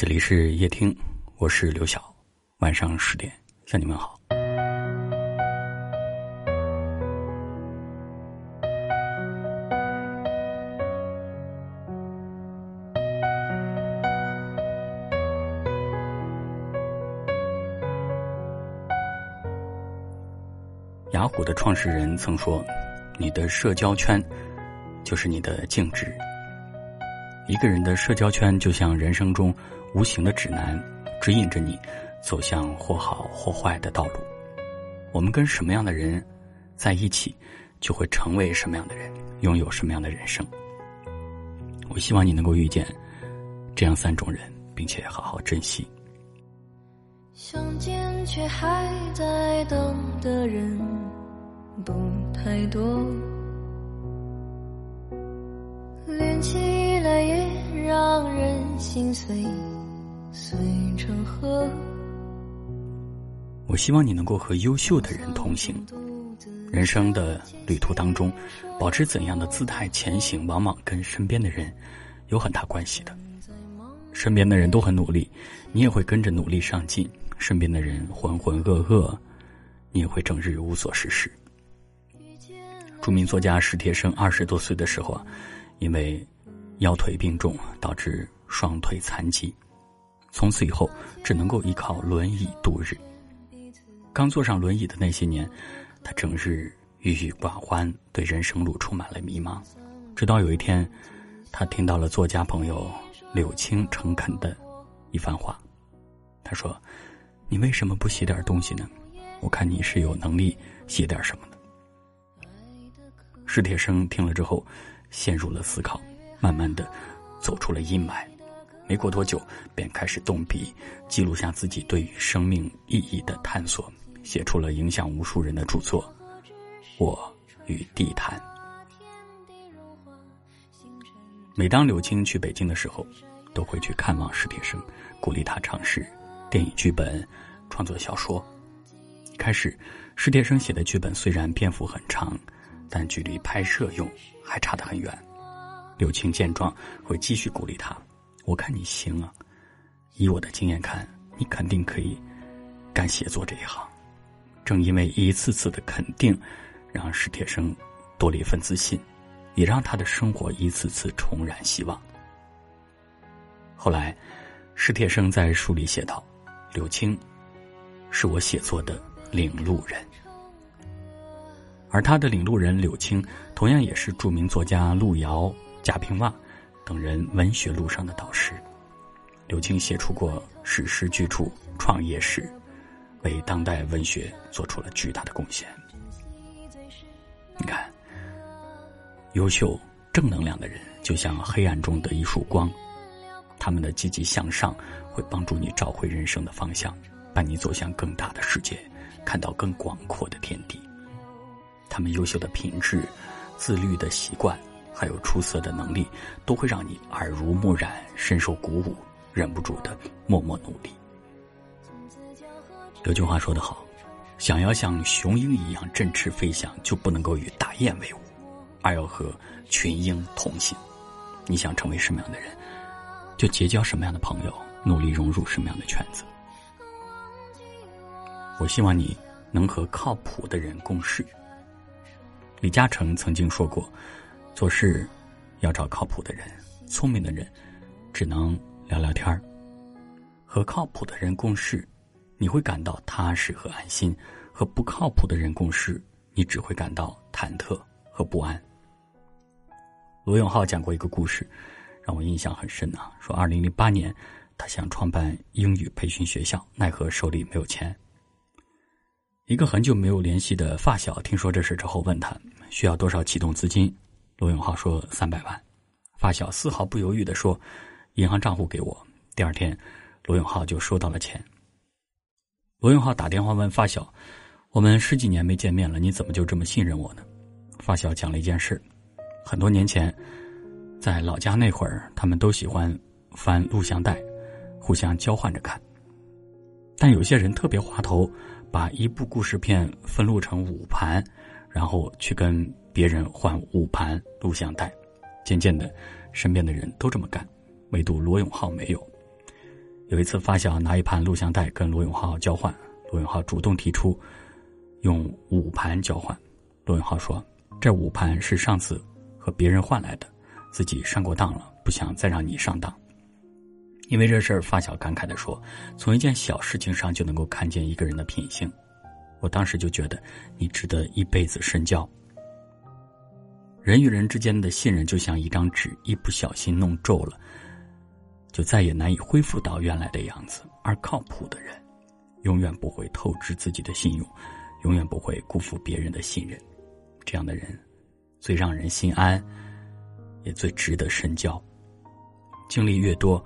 这里是夜听，我是刘晓。晚上十点向你们好。雅虎的创始人曾说：“你的社交圈就是你的净值。”一个人的社交圈就像人生中无形的指南，指引着你走向或好或坏的道路。我们跟什么样的人在一起，就会成为什么样的人，拥有什么样的人生。我希望你能够遇见这样三种人，并且好好珍惜。相见却还在等的人不太多，连起来也。让人心碎随成河。我希望你能够和优秀的人同行。人生的旅途当中，保持怎样的姿态前行，往往跟身边的人有很大关系的。身边的人都很努力，你也会跟着努力上进；身边的人浑浑噩噩，你也会整日无所事事。著名作家史铁生二十多岁的时候啊，因为。腰腿病重，导致双腿残疾，从此以后只能够依靠轮椅度日。刚坐上轮椅的那些年，他整日郁郁寡欢，对人生路充满了迷茫。直到有一天，他听到了作家朋友柳青诚恳的一番话。他说：“你为什么不写点东西呢？我看你是有能力写点什么的。”史铁生听了之后，陷入了思考。慢慢的，走出了阴霾，没过多久，便开始动笔记录下自己对于生命意义的探索，写出了影响无数人的著作《我与地坛》。每当柳青去北京的时候，都会去看望史铁生，鼓励他尝试电影剧本、创作小说。开始，史铁生写的剧本虽然篇幅很长，但距离拍摄用还差得很远。柳青见状，会继续鼓励他：“我看你行啊，以我的经验看，你肯定可以干写作这一行。”正因为一次次的肯定，让史铁生多了一份自信，也让他的生活一次次重燃希望。后来，史铁生在书里写道：“柳青是我写作的领路人。”而他的领路人柳青，同样也是著名作家路遥。贾平凹等人文学路上的导师，柳青写出过史诗巨著《创业史》，为当代文学做出了巨大的贡献。你看，优秀正能量的人就像黑暗中的一束光，他们的积极向上会帮助你找回人生的方向，伴你走向更大的世界，看到更广阔的天地。他们优秀的品质、自律的习惯。还有出色的能力，都会让你耳濡目染，深受鼓舞，忍不住的默默努力。有句话说得好，想要像雄鹰一样振翅飞翔，就不能够与大雁为伍，而要和群鹰同行。你想成为什么样的人，就结交什么样的朋友，努力融入什么样的圈子。我希望你能和靠谱的人共事。李嘉诚曾经说过。做事要找靠谱的人，聪明的人只能聊聊天儿。和靠谱的人共事，你会感到踏实和安心；和不靠谱的人共事，你只会感到忐忑和不安。罗永浩讲过一个故事，让我印象很深啊。说二零零八年，他想创办英语培训学校，奈何手里没有钱。一个很久没有联系的发小听说这事之后，问他需要多少启动资金。罗永浩说：“三百万。”发小丝毫不犹豫的说：“银行账户给我。”第二天，罗永浩就收到了钱。罗永浩打电话问发小：“我们十几年没见面了，你怎么就这么信任我呢？”发小讲了一件事：很多年前，在老家那会儿，他们都喜欢翻录像带，互相交换着看。但有些人特别滑头，把一部故事片分录成五盘，然后去跟。别人换五盘录像带，渐渐的，身边的人都这么干，唯独罗永浩没有。有一次，发小拿一盘录像带跟罗永浩交换，罗永浩主动提出用五盘交换。罗永浩说：“这五盘是上次和别人换来的，自己上过当了，不想再让你上当。”因为这事儿，发小感慨的说：“从一件小事情上就能够看见一个人的品性。”我当时就觉得你值得一辈子深交。人与人之间的信任就像一张纸，一不小心弄皱了。就再也难以恢复到原来的样子。而靠谱的人，永远不会透支自己的信用，永远不会辜负别人的信任。这样的人，最让人心安，也最值得深交。经历越多，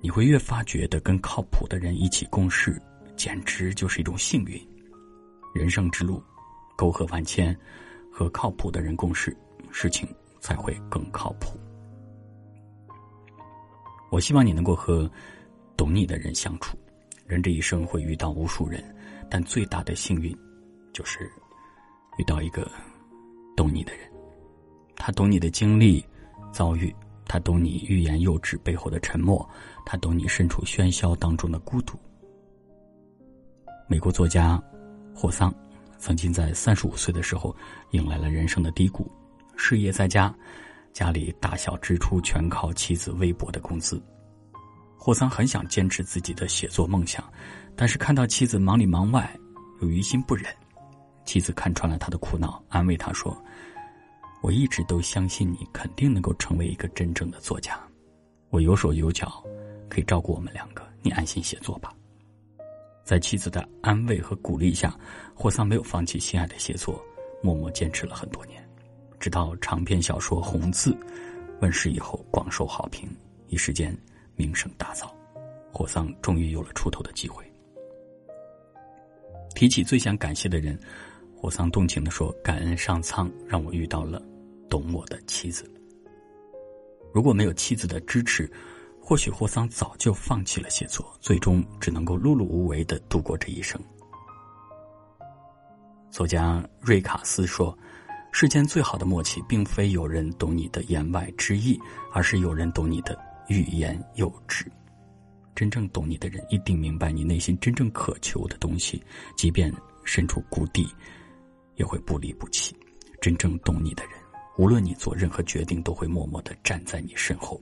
你会越发觉得跟靠谱的人一起共事，简直就是一种幸运。人生之路，沟壑万千，和靠谱的人共事，事情才会更靠谱。我希望你能够和懂你的人相处。人这一生会遇到无数人，但最大的幸运就是遇到一个懂你的人。他懂你的经历、遭遇，他懂你欲言又止背后的沉默，他懂你身处喧嚣当中的孤独。美国作家霍桑曾经在三十五岁的时候迎来了人生的低谷，事业在家。家里大小支出全靠妻子微薄的工资，霍桑很想坚持自己的写作梦想，但是看到妻子忙里忙外，又于心不忍。妻子看穿了他的苦恼，安慰他说：“我一直都相信你肯定能够成为一个真正的作家，我有手有脚，可以照顾我们两个，你安心写作吧。”在妻子的安慰和鼓励下，霍桑没有放弃心爱的写作，默默坚持了很多年。直到长篇小说《红字》问世以后，广受好评，一时间名声大噪，霍桑终于有了出头的机会。提起最想感谢的人，霍桑动情的说：“感恩上苍让我遇到了懂我的妻子。如果没有妻子的支持，或许霍桑早就放弃了写作，最终只能够碌碌无为的度过这一生。”作家瑞卡斯说。世间最好的默契，并非有人懂你的言外之意，而是有人懂你的欲言又止。真正懂你的人，一定明白你内心真正渴求的东西，即便身处谷底，也会不离不弃。真正懂你的人，无论你做任何决定，都会默默的站在你身后。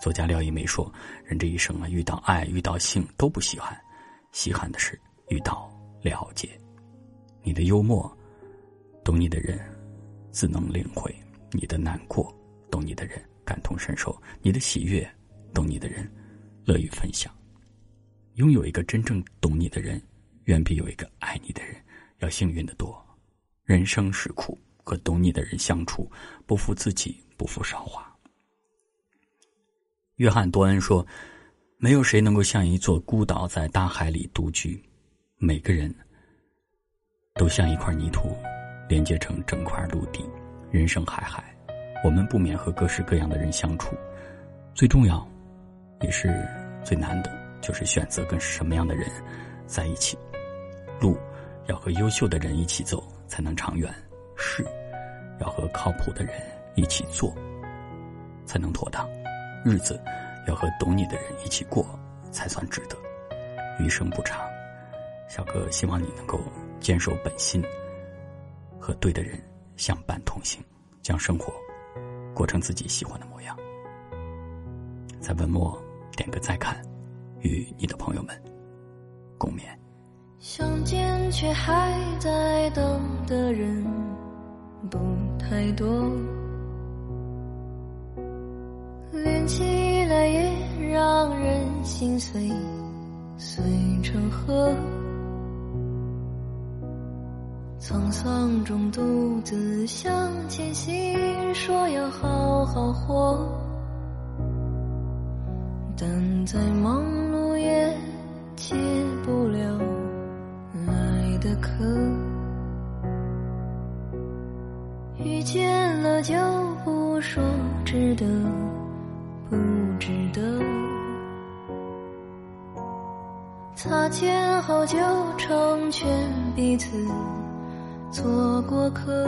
作家廖一梅说：“人这一生啊，遇到爱、遇到性都不稀罕，稀罕的是遇到了解。你的幽默。”懂你的人，自能领会你的难过；懂你的人，感同身受你的喜悦；懂你的人，乐于分享。拥有一个真正懂你的人，远比有一个爱你的人要幸运的多。人生是苦，和懂你的人相处，不负自己，不负韶华。约翰·多恩说：“没有谁能够像一座孤岛在大海里独居，每个人都像一块泥土。”连接成整块陆地，人生海海，我们不免和各式各样的人相处。最重要，也是最难的，就是选择跟什么样的人在一起。路要和优秀的人一起走，才能长远；事要和靠谱的人一起做，才能妥当；日子要和懂你的人一起过，才算值得。余生不长，小哥希望你能够坚守本心。和对的人相伴同行，将生活过成自己喜欢的模样。在文末点个再看，与你的朋友们共勉。相见却还在等的人不太多，连起来也让人心碎，碎成河。沧桑中独自向前行，说要好好活，但在忙碌也擦肩后就成全彼此。做过客，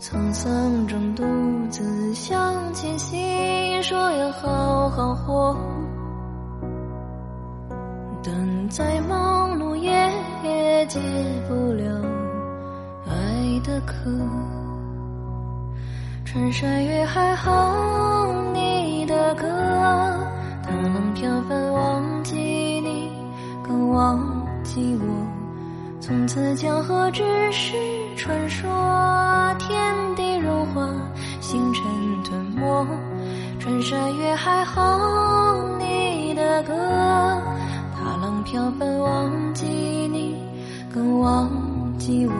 沧桑中独自向前行，说要好好活。等再忙碌也解不了爱的渴。穿山越海哼你的歌，忘记我。从此江河只是传说，天地融化，星辰吞没。穿山越海哼你的歌，踏浪飘奔忘记你，更忘记我。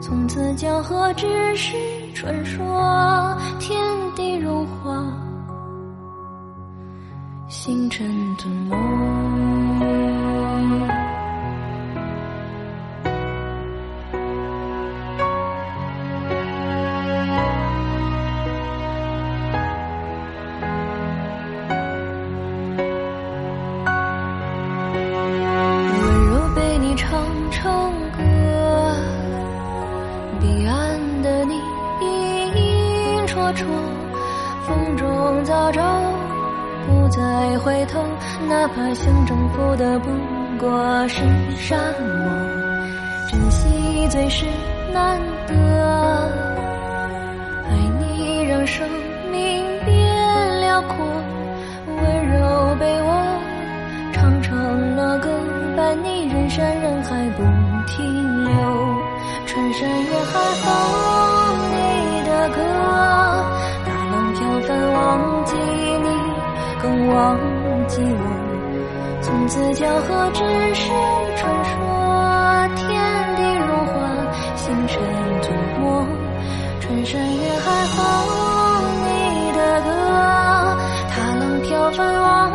从此江河只是传说，天地融化，星辰吞没。风中早朝，不再回头，哪怕想征服的不过是沙漠。珍惜最是难得，爱你让生命变辽阔，温柔被我唱成了歌，伴你人山人海不停留，穿山越海忘记我。从此江河只是传说，天地融化，星辰吞没。穿山越海哼你的歌，踏浪飘帆往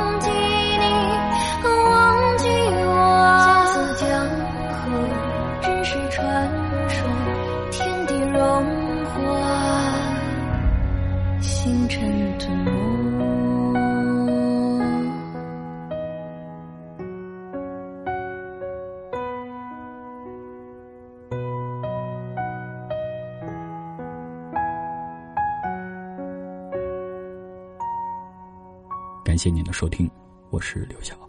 感谢您的收听，我是刘晓。